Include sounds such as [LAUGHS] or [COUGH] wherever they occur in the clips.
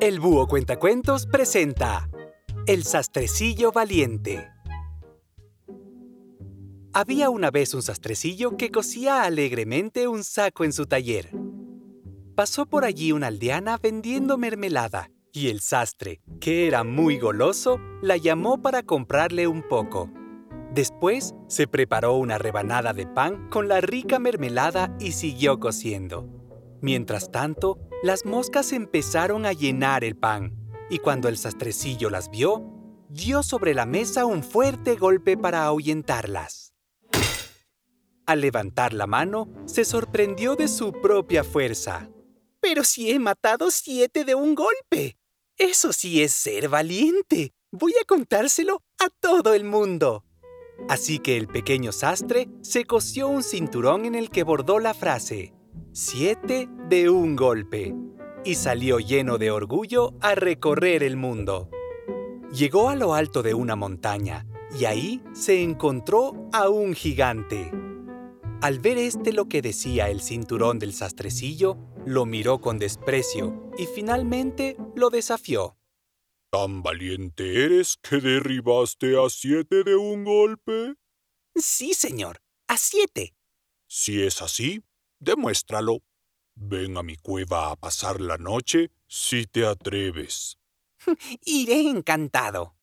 El Búho Cuentacuentos presenta El Sastrecillo Valiente. Había una vez un sastrecillo que cosía alegremente un saco en su taller. Pasó por allí una aldeana vendiendo mermelada y el sastre, que era muy goloso, la llamó para comprarle un poco. Después se preparó una rebanada de pan con la rica mermelada y siguió cociendo. Mientras tanto, las moscas empezaron a llenar el pan, y cuando el sastrecillo las vio, dio sobre la mesa un fuerte golpe para ahuyentarlas. Al levantar la mano, se sorprendió de su propia fuerza. Pero si he matado siete de un golpe. Eso sí es ser valiente. Voy a contárselo a todo el mundo. Así que el pequeño sastre se cosió un cinturón en el que bordó la frase Siete de un golpe y salió lleno de orgullo a recorrer el mundo. Llegó a lo alto de una montaña y ahí se encontró a un gigante. Al ver este lo que decía el cinturón del sastrecillo, lo miró con desprecio y finalmente lo desafió. ¿Tan valiente eres que derribaste a siete de un golpe? Sí, señor, a siete. Si es así, demuéstralo. Ven a mi cueva a pasar la noche si te atreves. [LAUGHS] Iré encantado.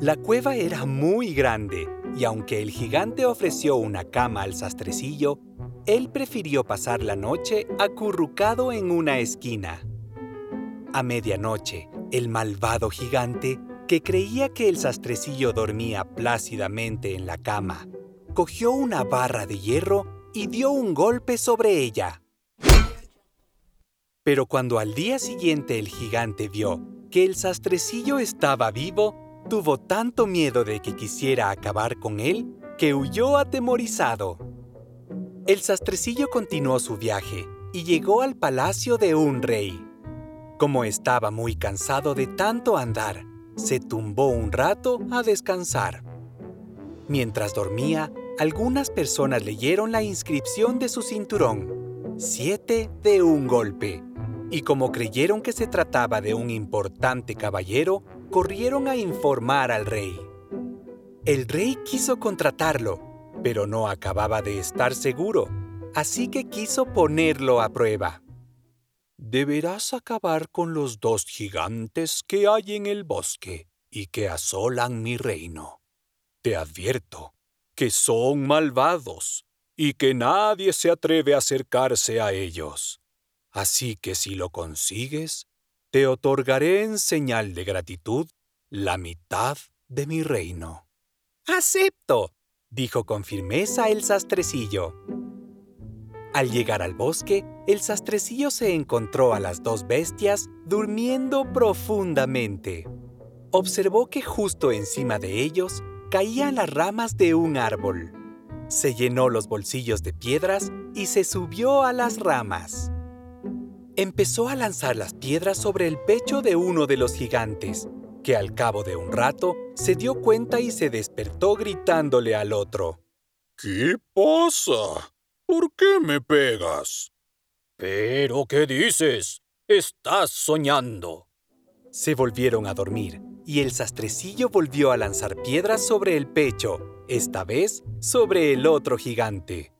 La cueva era muy grande y aunque el gigante ofreció una cama al sastrecillo, él prefirió pasar la noche acurrucado en una esquina. A medianoche, el malvado gigante, que creía que el sastrecillo dormía plácidamente en la cama, cogió una barra de hierro y dio un golpe sobre ella. Pero cuando al día siguiente el gigante vio que el sastrecillo estaba vivo, tuvo tanto miedo de que quisiera acabar con él que huyó atemorizado. El sastrecillo continuó su viaje y llegó al palacio de un rey. Como estaba muy cansado de tanto andar, se tumbó un rato a descansar. Mientras dormía, algunas personas leyeron la inscripción de su cinturón, siete de un golpe, y como creyeron que se trataba de un importante caballero, corrieron a informar al rey. El rey quiso contratarlo, pero no acababa de estar seguro, así que quiso ponerlo a prueba deberás acabar con los dos gigantes que hay en el bosque y que asolan mi reino. Te advierto que son malvados y que nadie se atreve a acercarse a ellos. Así que si lo consigues, te otorgaré en señal de gratitud la mitad de mi reino. ¡Acepto! dijo con firmeza el sastrecillo. Al llegar al bosque, el sastrecillo se encontró a las dos bestias durmiendo profundamente. Observó que justo encima de ellos caían las ramas de un árbol. Se llenó los bolsillos de piedras y se subió a las ramas. Empezó a lanzar las piedras sobre el pecho de uno de los gigantes, que al cabo de un rato se dio cuenta y se despertó gritándole al otro. ¿Qué pasa? ¿Por qué me pegas? ¿Pero qué dices? Estás soñando. Se volvieron a dormir y el sastrecillo volvió a lanzar piedras sobre el pecho, esta vez sobre el otro gigante.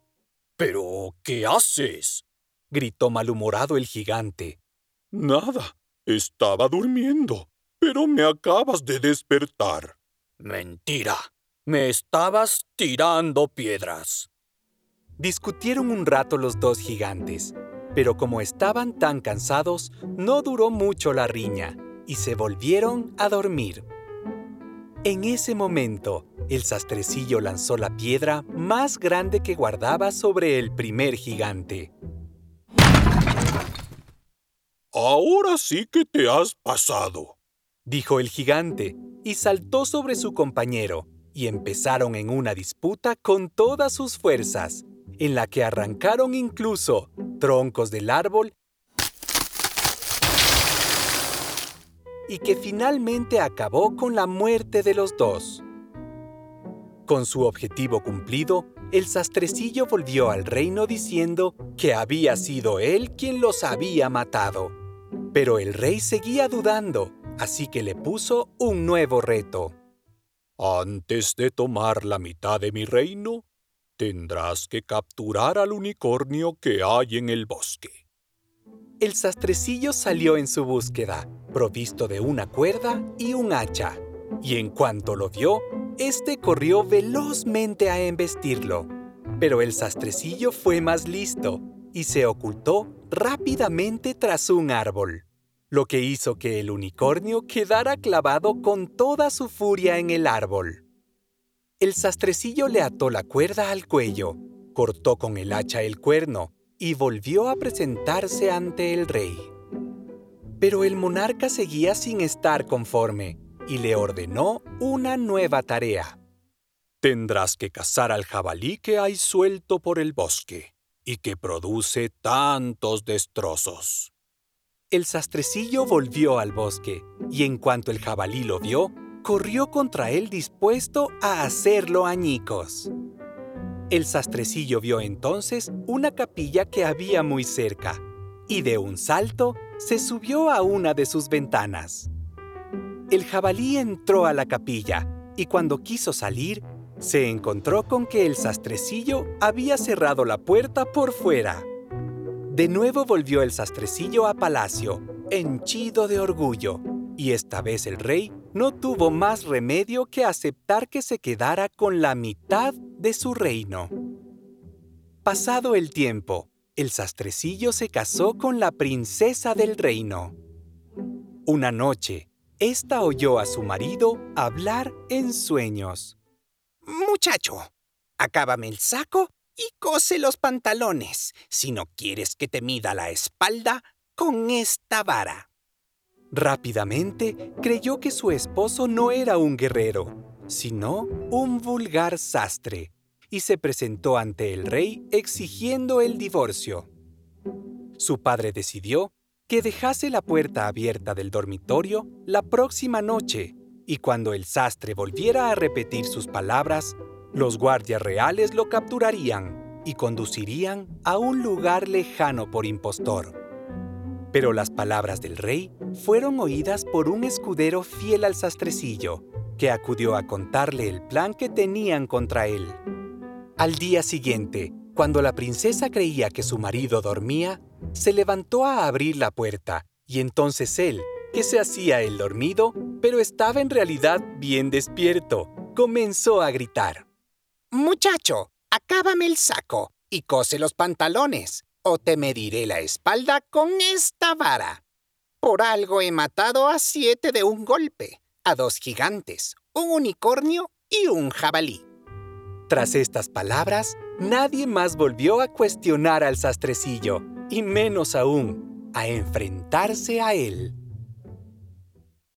¿Pero qué haces? gritó malhumorado el gigante. Nada, estaba durmiendo, pero me acabas de despertar. Mentira, me estabas tirando piedras. Discutieron un rato los dos gigantes, pero como estaban tan cansados, no duró mucho la riña y se volvieron a dormir. En ese momento, el sastrecillo lanzó la piedra más grande que guardaba sobre el primer gigante. Ahora sí que te has pasado, dijo el gigante, y saltó sobre su compañero, y empezaron en una disputa con todas sus fuerzas en la que arrancaron incluso troncos del árbol y que finalmente acabó con la muerte de los dos. Con su objetivo cumplido, el sastrecillo volvió al reino diciendo que había sido él quien los había matado. Pero el rey seguía dudando, así que le puso un nuevo reto. Antes de tomar la mitad de mi reino, tendrás que capturar al unicornio que hay en el bosque. El sastrecillo salió en su búsqueda, provisto de una cuerda y un hacha, y en cuanto lo vio, éste corrió velozmente a embestirlo. Pero el sastrecillo fue más listo y se ocultó rápidamente tras un árbol, lo que hizo que el unicornio quedara clavado con toda su furia en el árbol. El sastrecillo le ató la cuerda al cuello, cortó con el hacha el cuerno y volvió a presentarse ante el rey. Pero el monarca seguía sin estar conforme y le ordenó una nueva tarea. Tendrás que cazar al jabalí que hay suelto por el bosque y que produce tantos destrozos. El sastrecillo volvió al bosque y en cuanto el jabalí lo vio, corrió contra él dispuesto a hacerlo añicos. El sastrecillo vio entonces una capilla que había muy cerca, y de un salto se subió a una de sus ventanas. El jabalí entró a la capilla, y cuando quiso salir, se encontró con que el sastrecillo había cerrado la puerta por fuera. De nuevo volvió el sastrecillo a palacio, henchido de orgullo, y esta vez el rey no tuvo más remedio que aceptar que se quedara con la mitad de su reino. Pasado el tiempo, el sastrecillo se casó con la princesa del reino. Una noche, ésta oyó a su marido hablar en sueños. Muchacho, acábame el saco y cose los pantalones si no quieres que te mida la espalda con esta vara. Rápidamente creyó que su esposo no era un guerrero, sino un vulgar sastre, y se presentó ante el rey exigiendo el divorcio. Su padre decidió que dejase la puerta abierta del dormitorio la próxima noche, y cuando el sastre volviera a repetir sus palabras, los guardias reales lo capturarían y conducirían a un lugar lejano por impostor. Pero las palabras del rey fueron oídas por un escudero fiel al sastrecillo, que acudió a contarle el plan que tenían contra él. Al día siguiente, cuando la princesa creía que su marido dormía, se levantó a abrir la puerta, y entonces él, que se hacía el dormido, pero estaba en realidad bien despierto, comenzó a gritar. Muchacho, acábame el saco y cose los pantalones o te mediré la espalda con esta vara. Por algo he matado a siete de un golpe, a dos gigantes, un unicornio y un jabalí. Tras estas palabras, nadie más volvió a cuestionar al sastrecillo, y menos aún a enfrentarse a él.